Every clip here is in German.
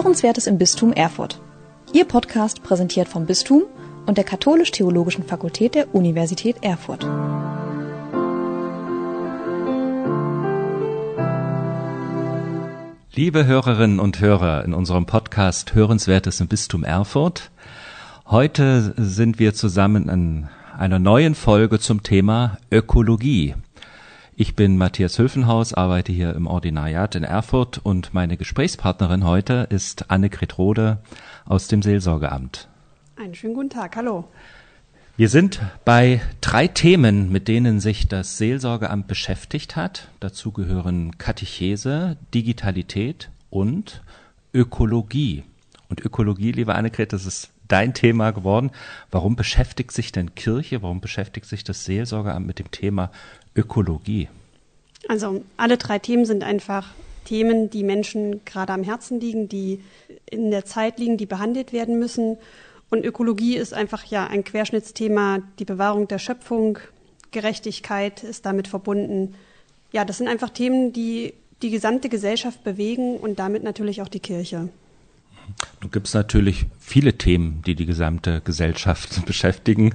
Hörenswertes im Bistum Erfurt. Ihr Podcast präsentiert vom Bistum und der Katholisch-Theologischen Fakultät der Universität Erfurt. Liebe Hörerinnen und Hörer in unserem Podcast Hörenswertes im Bistum Erfurt. Heute sind wir zusammen in einer neuen Folge zum Thema Ökologie. Ich bin Matthias Hülfenhaus, arbeite hier im Ordinariat in Erfurt und meine Gesprächspartnerin heute ist Annegret Rode aus dem Seelsorgeamt. Einen schönen guten Tag, hallo. Wir sind bei drei Themen, mit denen sich das Seelsorgeamt beschäftigt hat. Dazu gehören Katechese, Digitalität und Ökologie. Und Ökologie, liebe Annegret, das ist dein Thema geworden. Warum beschäftigt sich denn Kirche, warum beschäftigt sich das Seelsorgeamt mit dem Thema Ökologie? Also alle drei Themen sind einfach Themen, die Menschen gerade am Herzen liegen, die in der Zeit liegen, die behandelt werden müssen. Und Ökologie ist einfach ja ein Querschnittsthema, die Bewahrung der Schöpfung, Gerechtigkeit ist damit verbunden. Ja, das sind einfach Themen, die die gesamte Gesellschaft bewegen und damit natürlich auch die Kirche. Gibt es natürlich viele Themen, die die gesamte Gesellschaft beschäftigen.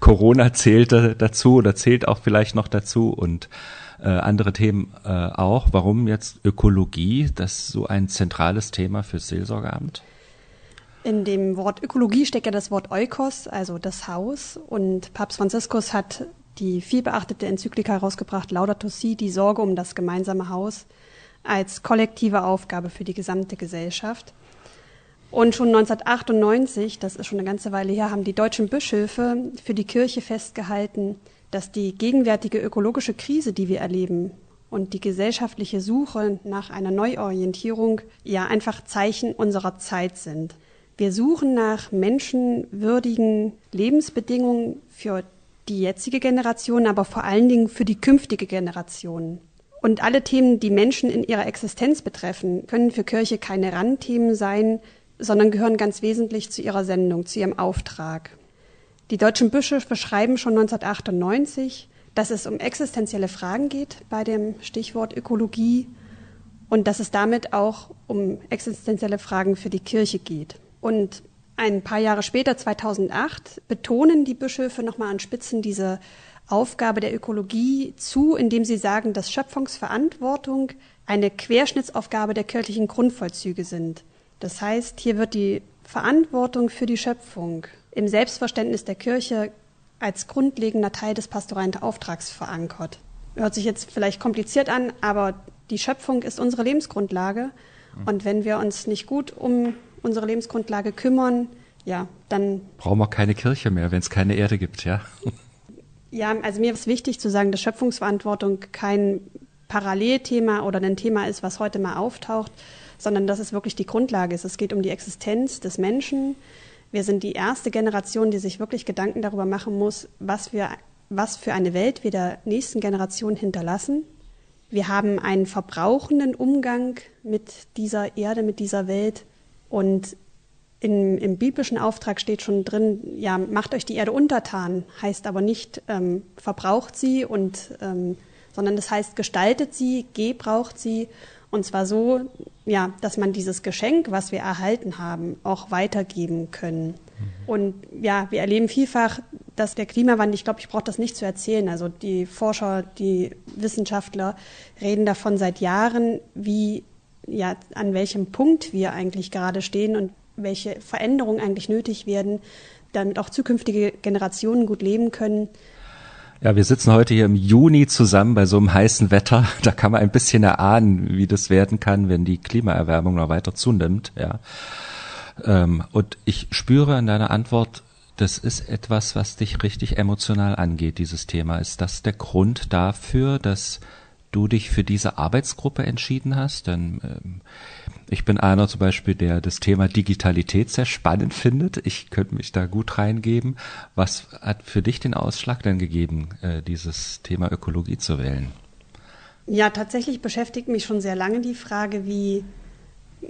Corona zählt dazu oder zählt auch vielleicht noch dazu und äh, andere Themen äh, auch. Warum jetzt Ökologie, das so ein zentrales Thema fürs Seelsorgeamt? In dem Wort Ökologie steckt ja das Wort Oikos, also das Haus. Und Papst Franziskus hat die vielbeachtete Enzyklika herausgebracht, Laudato Si, die Sorge um das gemeinsame Haus als kollektive Aufgabe für die gesamte Gesellschaft. Und schon 1998, das ist schon eine ganze Weile her, haben die deutschen Bischöfe für die Kirche festgehalten, dass die gegenwärtige ökologische Krise, die wir erleben, und die gesellschaftliche Suche nach einer Neuorientierung ja einfach Zeichen unserer Zeit sind. Wir suchen nach menschenwürdigen Lebensbedingungen für die jetzige Generation, aber vor allen Dingen für die künftige Generation. Und alle Themen, die Menschen in ihrer Existenz betreffen, können für Kirche keine Randthemen sein, sondern gehören ganz wesentlich zu ihrer Sendung, zu ihrem Auftrag. Die deutschen Bischöfe schreiben schon 1998, dass es um existenzielle Fragen geht bei dem Stichwort Ökologie und dass es damit auch um existenzielle Fragen für die Kirche geht. Und ein paar Jahre später, 2008, betonen die Bischöfe nochmal an Spitzen diese Aufgabe der Ökologie zu, indem sie sagen, dass Schöpfungsverantwortung eine Querschnittsaufgabe der kirchlichen Grundvollzüge sind. Das heißt, hier wird die Verantwortung für die Schöpfung im Selbstverständnis der Kirche als grundlegender Teil des pastoralen Auftrags verankert. Hört sich jetzt vielleicht kompliziert an, aber die Schöpfung ist unsere Lebensgrundlage. Und wenn wir uns nicht gut um unsere Lebensgrundlage kümmern, ja, dann. Brauchen wir keine Kirche mehr, wenn es keine Erde gibt, ja? Ja, also mir ist wichtig zu sagen, dass Schöpfungsverantwortung kein Parallelthema oder ein Thema ist, was heute mal auftaucht, sondern dass es wirklich die Grundlage ist. Es geht um die Existenz des Menschen. Wir sind die erste Generation, die sich wirklich Gedanken darüber machen muss, was wir, was für eine Welt wir der nächsten Generation hinterlassen. Wir haben einen verbrauchenden Umgang mit dieser Erde, mit dieser Welt. Und in, im biblischen Auftrag steht schon drin, ja, macht euch die Erde untertan, heißt aber nicht, ähm, verbraucht sie und, ähm, sondern das heißt, gestaltet sie, gebraucht sie und zwar so, ja, dass man dieses Geschenk, was wir erhalten haben, auch weitergeben können. Mhm. Und ja, wir erleben vielfach, dass der Klimawandel, ich glaube, ich brauche das nicht zu erzählen. Also die Forscher, die Wissenschaftler reden davon seit Jahren, wie, ja, an welchem Punkt wir eigentlich gerade stehen und welche Veränderungen eigentlich nötig werden, damit auch zukünftige Generationen gut leben können. Ja, wir sitzen heute hier im Juni zusammen bei so einem heißen Wetter. Da kann man ein bisschen erahnen, wie das werden kann, wenn die Klimaerwärmung noch weiter zunimmt. Ja. Ähm, und ich spüre in deiner Antwort, das ist etwas, was dich richtig emotional angeht, dieses Thema. Ist das der Grund dafür, dass du dich für diese Arbeitsgruppe entschieden hast? Denn ähm, ich bin einer zum Beispiel, der das Thema Digitalität sehr spannend findet. Ich könnte mich da gut reingeben. Was hat für dich den Ausschlag denn gegeben, äh, dieses Thema Ökologie zu wählen? Ja, tatsächlich beschäftigt mich schon sehr lange die Frage, wie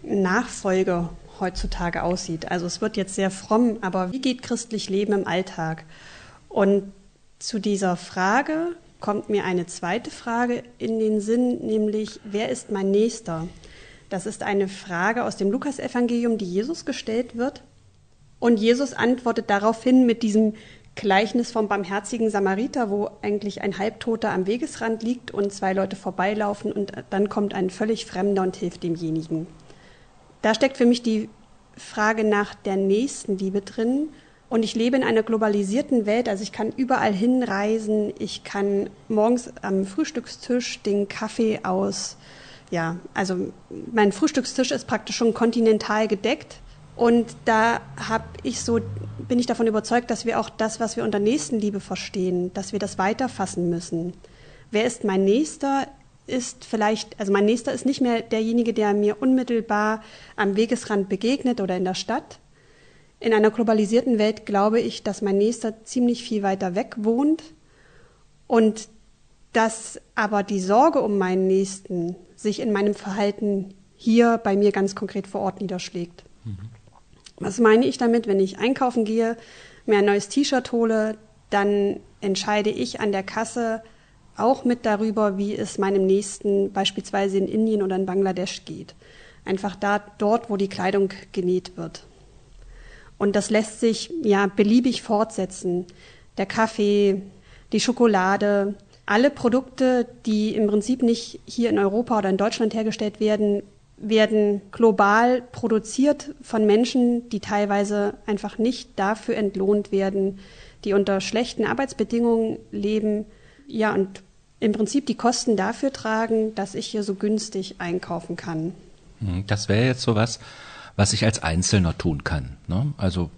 Nachfolge heutzutage aussieht. Also es wird jetzt sehr fromm, aber wie geht christlich Leben im Alltag? Und zu dieser Frage kommt mir eine zweite Frage in den Sinn, nämlich wer ist mein Nächster? Das ist eine Frage aus dem Lukasevangelium, die Jesus gestellt wird. Und Jesus antwortet daraufhin mit diesem Gleichnis vom barmherzigen Samariter, wo eigentlich ein Halbtoter am Wegesrand liegt und zwei Leute vorbeilaufen und dann kommt ein völlig Fremder und hilft demjenigen. Da steckt für mich die Frage nach der Nächstenliebe drin. Und ich lebe in einer globalisierten Welt, also ich kann überall hinreisen, ich kann morgens am Frühstückstisch den Kaffee aus, ja, also mein Frühstückstisch ist praktisch schon kontinental gedeckt. Und da habe ich so, bin ich davon überzeugt, dass wir auch das, was wir unter Nächstenliebe verstehen, dass wir das weiterfassen müssen. Wer ist mein Nächster? Ist vielleicht, also mein Nächster ist nicht mehr derjenige, der mir unmittelbar am Wegesrand begegnet oder in der Stadt. In einer globalisierten Welt glaube ich, dass mein Nächster ziemlich viel weiter weg wohnt und dass aber die Sorge um meinen Nächsten sich in meinem Verhalten hier bei mir ganz konkret vor Ort niederschlägt. Mhm. Was meine ich damit? Wenn ich einkaufen gehe, mir ein neues T-Shirt hole, dann entscheide ich an der Kasse auch mit darüber, wie es meinem Nächsten beispielsweise in Indien oder in Bangladesch geht. Einfach da, dort, wo die Kleidung genäht wird. Und das lässt sich ja beliebig fortsetzen. Der Kaffee, die Schokolade, alle Produkte, die im Prinzip nicht hier in Europa oder in Deutschland hergestellt werden, werden global produziert von Menschen, die teilweise einfach nicht dafür entlohnt werden, die unter schlechten Arbeitsbedingungen leben, ja, und im Prinzip die Kosten dafür tragen, dass ich hier so günstig einkaufen kann. Hm, das wäre jetzt sowas, was ich als Einzelner tun kann. Ne? Also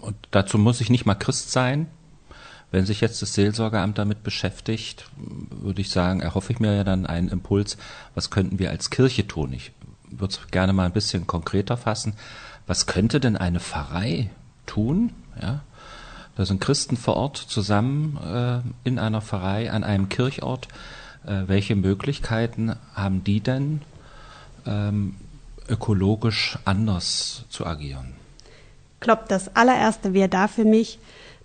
und dazu muss ich nicht mal Christ sein. Wenn sich jetzt das Seelsorgeamt damit beschäftigt, würde ich sagen, erhoffe ich mir ja dann einen Impuls, was könnten wir als Kirche tun? Ich würde es gerne mal ein bisschen konkreter fassen. Was könnte denn eine Pfarrei tun? Ja, da sind Christen vor Ort zusammen äh, in einer Pfarrei an einem Kirchort. Äh, welche Möglichkeiten haben die denn, ähm, ökologisch anders zu agieren? Ich glaube, das allererste wäre da für mich,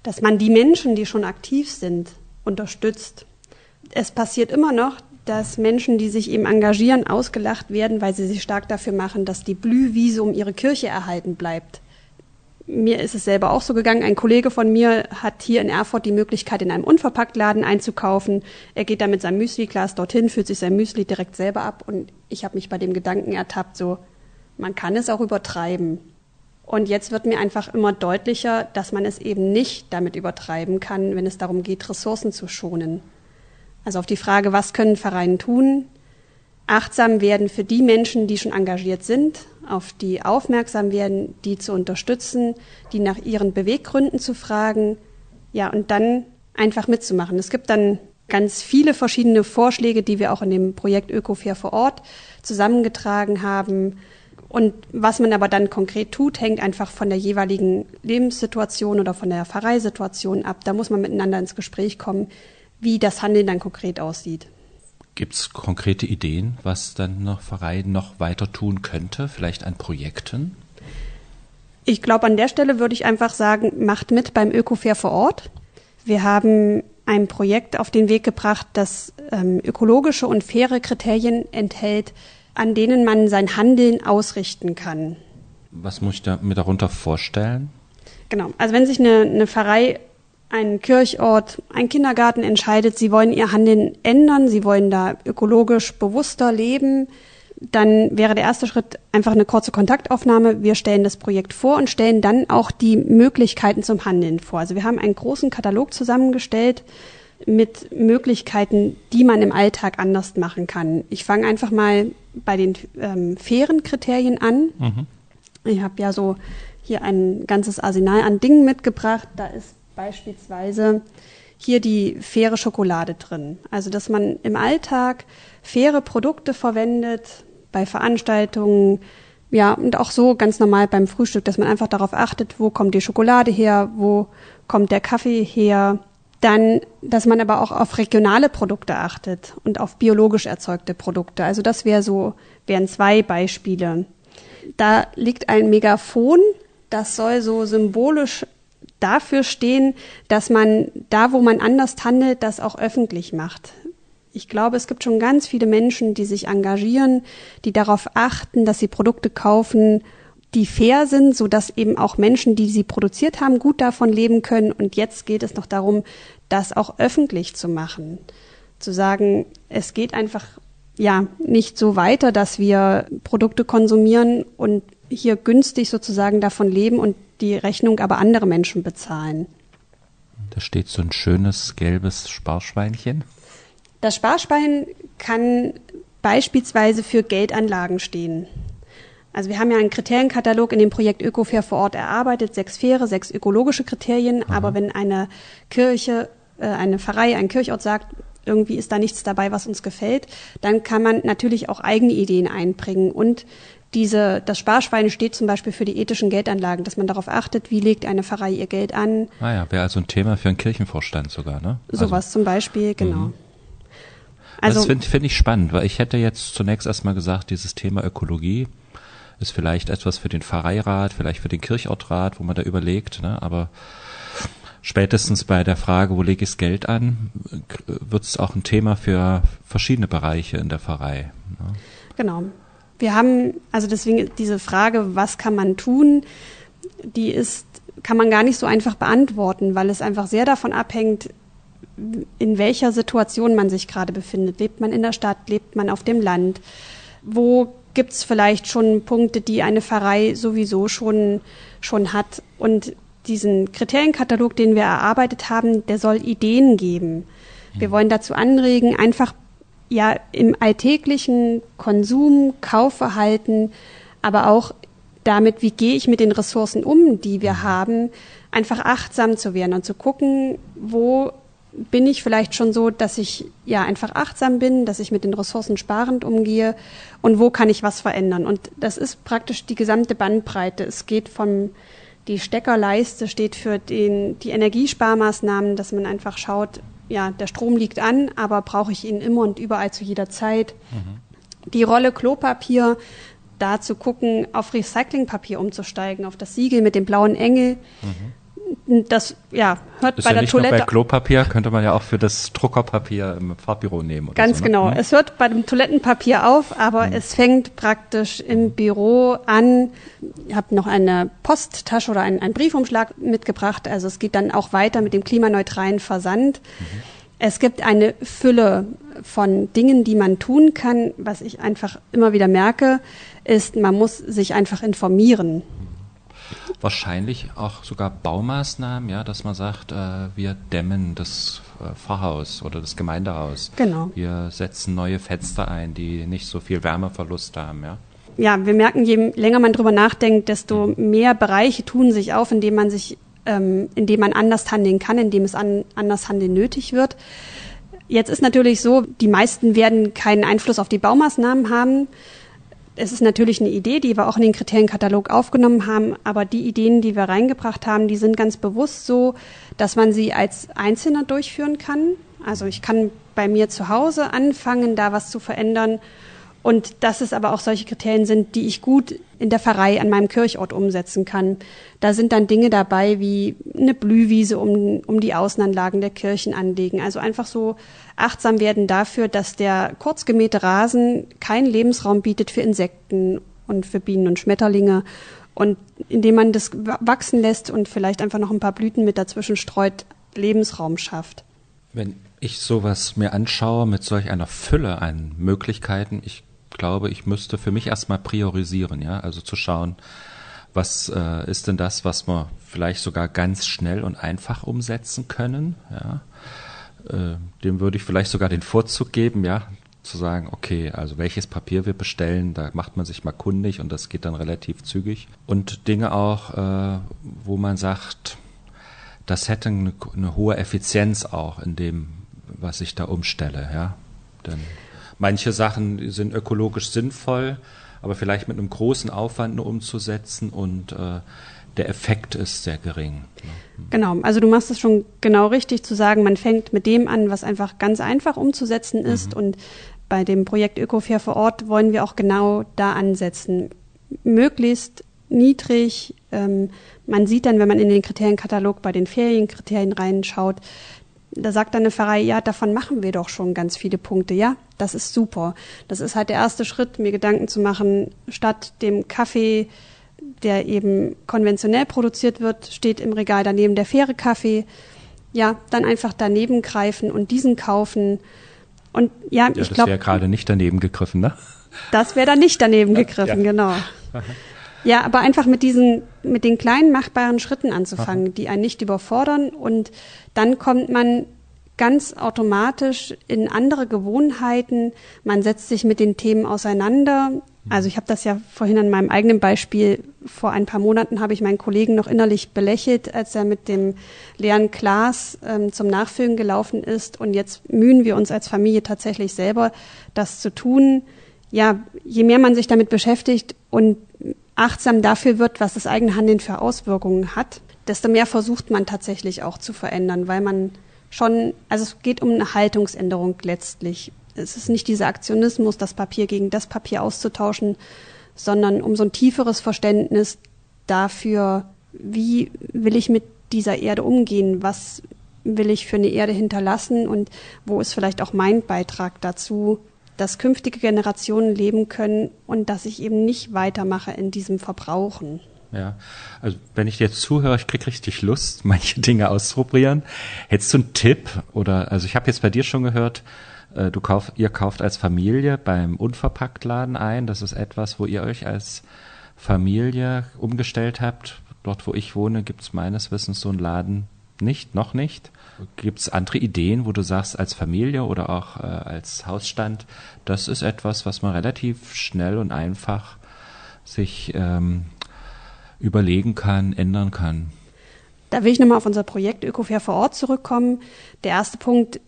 dass man die Menschen, die schon aktiv sind, unterstützt. Es passiert immer noch, dass Menschen, die sich eben engagieren, ausgelacht werden, weil sie sich stark dafür machen, dass die Blühwiese um ihre Kirche erhalten bleibt. Mir ist es selber auch so gegangen. Ein Kollege von mir hat hier in Erfurt die Möglichkeit, in einem Unverpacktladen einzukaufen. Er geht da mit seinem Müsli-Glas dorthin, füllt sich sein Müsli direkt selber ab und ich habe mich bei dem Gedanken ertappt, so, man kann es auch übertreiben. Und jetzt wird mir einfach immer deutlicher, dass man es eben nicht damit übertreiben kann, wenn es darum geht, Ressourcen zu schonen. Also auf die Frage, was können Vereine tun? Achtsam werden für die Menschen, die schon engagiert sind, auf die aufmerksam werden, die zu unterstützen, die nach ihren Beweggründen zu fragen, ja, und dann einfach mitzumachen. Es gibt dann ganz viele verschiedene Vorschläge, die wir auch in dem Projekt Ökofair vor Ort zusammengetragen haben. Und was man aber dann konkret tut, hängt einfach von der jeweiligen Lebenssituation oder von der Pfarreisituation ab. Da muss man miteinander ins Gespräch kommen wie das Handeln dann konkret aussieht. Gibt es konkrete Ideen, was dann noch Verein noch weiter tun könnte, vielleicht an Projekten? Ich glaube, an der Stelle würde ich einfach sagen, macht mit beim Ökofair vor Ort. Wir haben ein Projekt auf den Weg gebracht, das ähm, ökologische und faire Kriterien enthält, an denen man sein Handeln ausrichten kann. Was muss ich da, mir darunter vorstellen? Genau, also wenn sich eine, eine Pfarrei ein Kirchort, ein Kindergarten entscheidet, sie wollen ihr Handeln ändern, sie wollen da ökologisch bewusster leben, dann wäre der erste Schritt einfach eine kurze Kontaktaufnahme. Wir stellen das Projekt vor und stellen dann auch die Möglichkeiten zum Handeln vor. Also wir haben einen großen Katalog zusammengestellt mit Möglichkeiten, die man im Alltag anders machen kann. Ich fange einfach mal bei den ähm, fairen Kriterien an. Mhm. Ich habe ja so hier ein ganzes Arsenal an Dingen mitgebracht. Da ist beispielsweise hier die faire Schokolade drin. Also, dass man im Alltag faire Produkte verwendet, bei Veranstaltungen, ja, und auch so ganz normal beim Frühstück, dass man einfach darauf achtet, wo kommt die Schokolade her, wo kommt der Kaffee her. Dann, dass man aber auch auf regionale Produkte achtet und auf biologisch erzeugte Produkte. Also das wäre so, wären zwei Beispiele. Da liegt ein Megafon, das soll so symbolisch dafür stehen, dass man da, wo man anders handelt, das auch öffentlich macht. Ich glaube, es gibt schon ganz viele Menschen, die sich engagieren, die darauf achten, dass sie Produkte kaufen, die fair sind, so dass eben auch Menschen, die sie produziert haben, gut davon leben können. Und jetzt geht es noch darum, das auch öffentlich zu machen. Zu sagen, es geht einfach ja nicht so weiter, dass wir Produkte konsumieren und hier günstig sozusagen davon leben und die Rechnung aber andere Menschen bezahlen. Da steht so ein schönes gelbes Sparschweinchen. Das Sparschwein kann beispielsweise für Geldanlagen stehen. Also wir haben ja einen Kriterienkatalog in dem Projekt Ökofair vor Ort erarbeitet, sechs faire, sechs ökologische Kriterien. Aha. Aber wenn eine Kirche, äh, eine Pfarrei, ein Kirchort sagt, irgendwie ist da nichts dabei, was uns gefällt, dann kann man natürlich auch eigene Ideen einbringen. Und diese, das Sparschwein steht zum Beispiel für die ethischen Geldanlagen, dass man darauf achtet, wie legt eine Pfarrei ihr Geld an. Ah ja, wäre also ein Thema für einen Kirchenvorstand sogar, ne? Sowas also, zum Beispiel, genau. Mhm. Also, das finde find ich spannend, weil ich hätte jetzt zunächst erstmal gesagt, dieses Thema Ökologie ist vielleicht etwas für den Pfarreirat, vielleicht für den Kirchortrat, wo man da überlegt, ne? aber spätestens bei der Frage, wo lege ich das Geld an, wird es auch ein Thema für verschiedene Bereiche in der Pfarrei. Ne? Genau. Wir haben, also deswegen diese Frage, was kann man tun, die ist, kann man gar nicht so einfach beantworten, weil es einfach sehr davon abhängt, in welcher Situation man sich gerade befindet. Lebt man in der Stadt, lebt man auf dem Land? Wo gibt es vielleicht schon Punkte, die eine Pfarrei sowieso schon, schon hat? Und diesen Kriterienkatalog, den wir erarbeitet haben, der soll Ideen geben. Wir mhm. wollen dazu anregen, einfach ja im alltäglichen Konsum, Kaufverhalten, aber auch damit, wie gehe ich mit den Ressourcen um, die wir mhm. haben, einfach achtsam zu werden und zu gucken, wo bin ich vielleicht schon so, dass ich ja einfach achtsam bin, dass ich mit den Ressourcen sparend umgehe und wo kann ich was verändern. Und das ist praktisch die gesamte Bandbreite. Es geht vom, die Steckerleiste steht für den, die Energiesparmaßnahmen, dass man einfach schaut, ja, der Strom liegt an, aber brauche ich ihn immer und überall zu jeder Zeit. Mhm. Die Rolle Klopapier, da zu gucken, auf Recyclingpapier umzusteigen, auf das Siegel mit dem blauen Engel. Mhm das ja hört ist bei ja der nicht Toilette. Nur bei Klopapier könnte man ja auch für das Druckerpapier im Farbbüro nehmen. Ganz so, ne? genau. Hm? Es hört bei dem Toilettenpapier auf, aber hm. es fängt praktisch im Büro an. Ich habe noch eine Posttasche oder einen, einen, Briefumschlag mitgebracht. Also es geht dann auch weiter mit dem klimaneutralen Versand. Mhm. Es gibt eine Fülle von Dingen, die man tun kann. Was ich einfach immer wieder merke, ist, man muss sich einfach informieren wahrscheinlich auch sogar Baumaßnahmen, ja, dass man sagt, äh, wir dämmen das äh, Pfarrhaus oder das Gemeindehaus. Genau. Wir setzen neue Fenster ein, die nicht so viel Wärmeverlust haben, ja. Ja, wir merken, je länger man drüber nachdenkt, desto mehr Bereiche tun sich auf, indem man sich, ähm, indem man anders handeln kann, indem es an, anders handeln nötig wird. Jetzt ist natürlich so, die meisten werden keinen Einfluss auf die Baumaßnahmen haben es ist natürlich eine Idee, die wir auch in den Kriterienkatalog aufgenommen haben, aber die Ideen, die wir reingebracht haben, die sind ganz bewusst so, dass man sie als Einzelner durchführen kann. Also ich kann bei mir zu Hause anfangen, da was zu verändern und dass es aber auch solche Kriterien sind, die ich gut in der Pfarrei an meinem Kirchort umsetzen kann. Da sind dann Dinge dabei wie eine Blühwiese um, um die Außenanlagen der Kirchen anlegen. Also einfach so achtsam werden dafür, dass der kurz gemähte Rasen keinen Lebensraum bietet für Insekten und für Bienen und Schmetterlinge. Und indem man das wachsen lässt und vielleicht einfach noch ein paar Blüten mit dazwischen streut, Lebensraum schafft. Wenn ich sowas mir anschaue mit solch einer Fülle an Möglichkeiten, ich glaube, ich müsste für mich erstmal priorisieren, ja, also zu schauen, was äh, ist denn das, was wir vielleicht sogar ganz schnell und einfach umsetzen können, ja. Äh, dem würde ich vielleicht sogar den Vorzug geben, ja, zu sagen, okay, also welches Papier wir bestellen, da macht man sich mal kundig und das geht dann relativ zügig. Und Dinge auch, äh, wo man sagt, das hätte eine, eine hohe Effizienz auch in dem, was ich da umstelle, ja. Denn Manche Sachen sind ökologisch sinnvoll, aber vielleicht mit einem großen Aufwand nur umzusetzen und äh, der Effekt ist sehr gering. Genau, also du machst es schon genau richtig zu sagen, man fängt mit dem an, was einfach ganz einfach umzusetzen ist mhm. und bei dem Projekt Ökofair vor Ort wollen wir auch genau da ansetzen. Möglichst niedrig. Ähm, man sieht dann, wenn man in den Kriterienkatalog bei den Ferienkriterien reinschaut, da sagt dann eine Pfarrei, ja, davon machen wir doch schon ganz viele Punkte. Ja, das ist super. Das ist halt der erste Schritt, mir Gedanken zu machen, statt dem Kaffee, der eben konventionell produziert wird, steht im Regal daneben der faire Kaffee. Ja, dann einfach daneben greifen und diesen kaufen. Und ja, ja ich glaube. Das wäre gerade nicht daneben gegriffen, ne? Das wäre dann nicht daneben gegriffen, ja. genau. Ja, aber einfach mit diesen, mit den kleinen machbaren Schritten anzufangen, Aha. die einen nicht überfordern und dann kommt man ganz automatisch in andere Gewohnheiten. Man setzt sich mit den Themen auseinander. Also ich habe das ja vorhin an meinem eigenen Beispiel, vor ein paar Monaten habe ich meinen Kollegen noch innerlich belächelt, als er mit dem leeren Glas ähm, zum Nachfüllen gelaufen ist. Und jetzt mühen wir uns als Familie tatsächlich selber, das zu tun. Ja, je mehr man sich damit beschäftigt und achtsam dafür wird, was das eigene Handeln für Auswirkungen hat, desto mehr versucht man tatsächlich auch zu verändern, weil man schon, also es geht um eine Haltungsänderung letztlich. Es ist nicht dieser Aktionismus, das Papier gegen das Papier auszutauschen, sondern um so ein tieferes Verständnis dafür, wie will ich mit dieser Erde umgehen, was will ich für eine Erde hinterlassen und wo ist vielleicht auch mein Beitrag dazu, dass künftige Generationen leben können und dass ich eben nicht weitermache in diesem Verbrauchen. Ja, also wenn ich dir jetzt zuhöre, ich krieg richtig Lust, manche Dinge auszuprobieren. Hättest du einen Tipp oder also ich habe jetzt bei dir schon gehört, äh, du kauf, ihr kauft als Familie beim Unverpacktladen ein. Das ist etwas, wo ihr euch als Familie umgestellt habt. Dort, wo ich wohne, gibt es meines Wissens so einen Laden nicht, noch nicht. Gibt es andere Ideen, wo du sagst, als Familie oder auch äh, als Hausstand, das ist etwas, was man relativ schnell und einfach sich ähm, überlegen kann, ändern kann? Da will ich nochmal auf unser Projekt Ökofair vor Ort zurückkommen. Der erste Punkt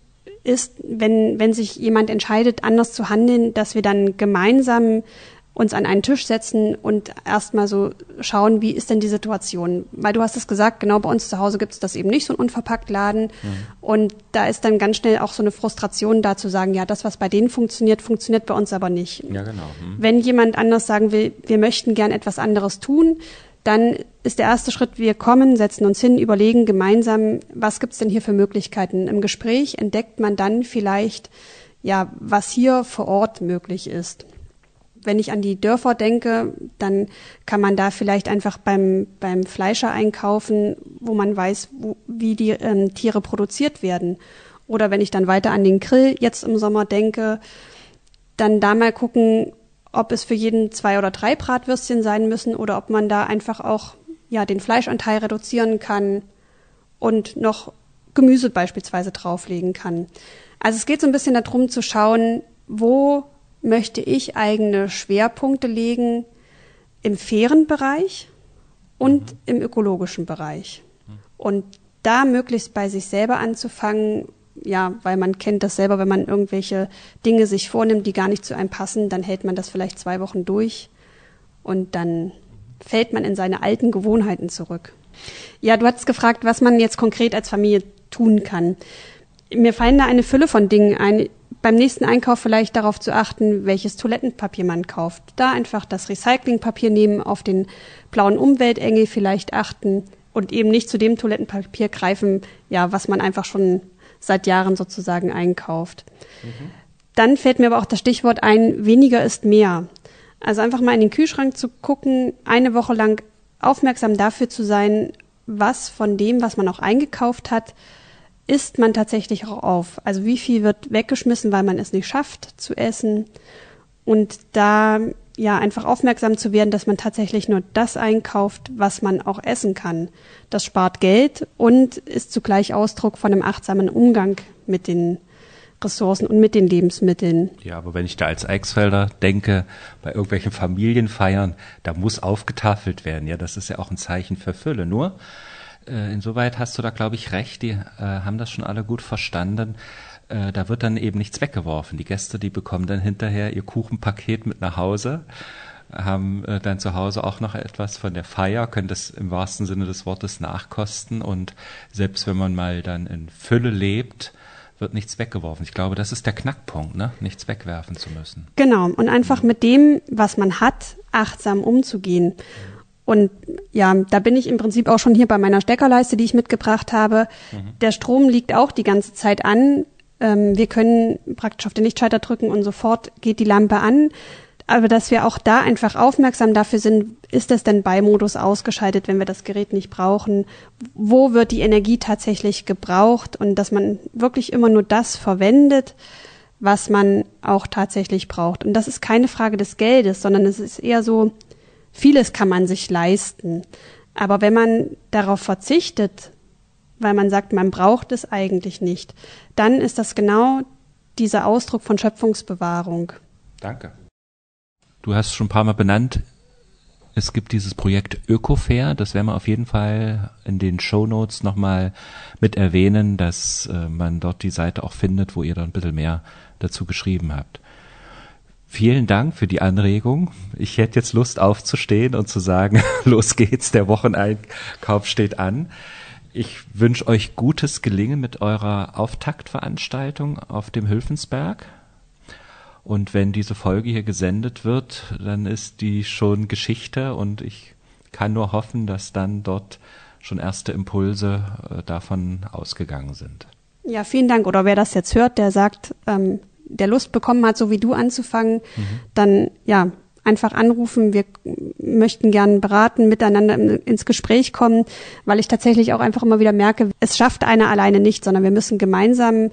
ist, wenn, wenn sich jemand entscheidet, anders zu handeln, dass wir dann gemeinsam uns an einen Tisch setzen und erstmal so schauen, wie ist denn die Situation? Weil du hast es gesagt, genau bei uns zu Hause gibt es das eben nicht, so ein unverpackt Laden. Mhm. Und da ist dann ganz schnell auch so eine Frustration da zu sagen, ja, das, was bei denen funktioniert, funktioniert bei uns aber nicht. Ja, genau. Mhm. Wenn jemand anders sagen will, wir möchten gern etwas anderes tun, dann ist der erste Schritt, wir kommen, setzen uns hin, überlegen gemeinsam, was gibt's denn hier für Möglichkeiten. Im Gespräch entdeckt man dann vielleicht, ja, was hier vor Ort möglich ist wenn ich an die Dörfer denke, dann kann man da vielleicht einfach beim, beim Fleischer einkaufen, wo man weiß, wo, wie die ähm, Tiere produziert werden. Oder wenn ich dann weiter an den Grill jetzt im Sommer denke, dann da mal gucken, ob es für jeden zwei oder drei Bratwürstchen sein müssen oder ob man da einfach auch ja den Fleischanteil reduzieren kann und noch Gemüse beispielsweise drauflegen kann. Also es geht so ein bisschen darum zu schauen, wo möchte ich eigene Schwerpunkte legen im fairen Bereich und mhm. im ökologischen Bereich. Und da möglichst bei sich selber anzufangen, ja, weil man kennt das selber, wenn man irgendwelche Dinge sich vornimmt, die gar nicht zu einem passen, dann hält man das vielleicht zwei Wochen durch und dann fällt man in seine alten Gewohnheiten zurück. Ja, du hast gefragt, was man jetzt konkret als Familie tun kann. Mir fallen da eine Fülle von Dingen ein beim nächsten Einkauf vielleicht darauf zu achten, welches Toilettenpapier man kauft. Da einfach das Recyclingpapier nehmen, auf den blauen Umweltengel vielleicht achten und eben nicht zu dem Toilettenpapier greifen, ja, was man einfach schon seit Jahren sozusagen einkauft. Mhm. Dann fällt mir aber auch das Stichwort ein, weniger ist mehr. Also einfach mal in den Kühlschrank zu gucken, eine Woche lang aufmerksam dafür zu sein, was von dem, was man auch eingekauft hat, isst man tatsächlich auch auf. Also wie viel wird weggeschmissen, weil man es nicht schafft zu essen. Und da ja einfach aufmerksam zu werden, dass man tatsächlich nur das einkauft, was man auch essen kann. Das spart Geld und ist zugleich Ausdruck von einem achtsamen Umgang mit den Ressourcen und mit den Lebensmitteln. Ja, aber wenn ich da als Eichsfelder denke, bei irgendwelchen Familienfeiern, da muss aufgetafelt werden. Ja, das ist ja auch ein Zeichen für Fülle. Nur äh, insoweit hast du da, glaube ich, recht. Die äh, haben das schon alle gut verstanden. Äh, da wird dann eben nichts weggeworfen. Die Gäste, die bekommen dann hinterher ihr Kuchenpaket mit nach Hause, haben äh, dann zu Hause auch noch etwas von der Feier, können das im wahrsten Sinne des Wortes nachkosten. Und selbst wenn man mal dann in Fülle lebt, wird nichts weggeworfen. Ich glaube, das ist der Knackpunkt, ne? nichts wegwerfen zu müssen. Genau, und einfach mit dem, was man hat, achtsam umzugehen. Und ja, da bin ich im Prinzip auch schon hier bei meiner Steckerleiste, die ich mitgebracht habe. Mhm. Der Strom liegt auch die ganze Zeit an. Ähm, wir können praktisch auf den Lichtschalter drücken und sofort geht die Lampe an. Aber dass wir auch da einfach aufmerksam dafür sind, ist das denn bei Modus ausgeschaltet, wenn wir das Gerät nicht brauchen? Wo wird die Energie tatsächlich gebraucht? Und dass man wirklich immer nur das verwendet, was man auch tatsächlich braucht. Und das ist keine Frage des Geldes, sondern es ist eher so, Vieles kann man sich leisten. Aber wenn man darauf verzichtet, weil man sagt, man braucht es eigentlich nicht, dann ist das genau dieser Ausdruck von Schöpfungsbewahrung. Danke. Du hast schon ein paar Mal benannt, es gibt dieses Projekt Ökofair, das werden wir auf jeden Fall in den Show Notes nochmal mit erwähnen, dass äh, man dort die Seite auch findet, wo ihr dann ein bisschen mehr dazu geschrieben habt. Vielen Dank für die Anregung. Ich hätte jetzt Lust aufzustehen und zu sagen, los geht's, der Wocheneinkauf steht an. Ich wünsche euch gutes Gelingen mit eurer Auftaktveranstaltung auf dem Hülfensberg. Und wenn diese Folge hier gesendet wird, dann ist die schon Geschichte und ich kann nur hoffen, dass dann dort schon erste Impulse äh, davon ausgegangen sind. Ja, vielen Dank. Oder wer das jetzt hört, der sagt, ähm, der Lust bekommen hat, so wie du anzufangen, mhm. dann ja einfach anrufen. Wir möchten gern beraten, miteinander ins Gespräch kommen, weil ich tatsächlich auch einfach immer wieder merke, es schafft einer alleine nicht, sondern wir müssen gemeinsam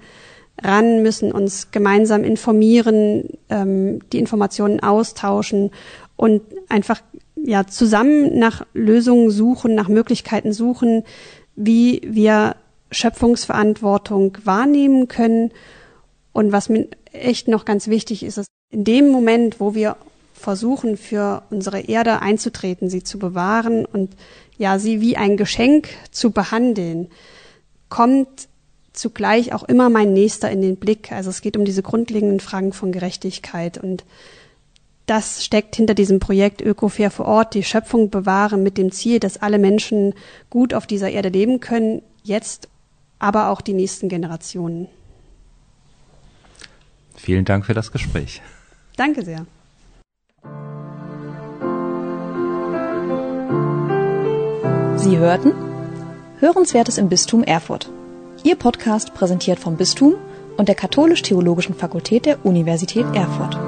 ran, müssen uns gemeinsam informieren, ähm, die Informationen austauschen und einfach ja zusammen nach Lösungen suchen, nach Möglichkeiten suchen, wie wir Schöpfungsverantwortung wahrnehmen können und was mir echt noch ganz wichtig ist, ist in dem Moment, wo wir versuchen, für unsere Erde einzutreten, sie zu bewahren und ja, sie wie ein Geschenk zu behandeln, kommt zugleich auch immer mein Nächster in den Blick. Also es geht um diese grundlegenden Fragen von Gerechtigkeit und das steckt hinter diesem Projekt Ökofair vor Ort, die Schöpfung bewahren mit dem Ziel, dass alle Menschen gut auf dieser Erde leben können, jetzt, aber auch die nächsten Generationen. Vielen Dank für das Gespräch. Danke sehr. Sie hörten Hörenswertes im Bistum Erfurt. Ihr Podcast präsentiert vom Bistum und der Katholisch-Theologischen Fakultät der Universität Erfurt.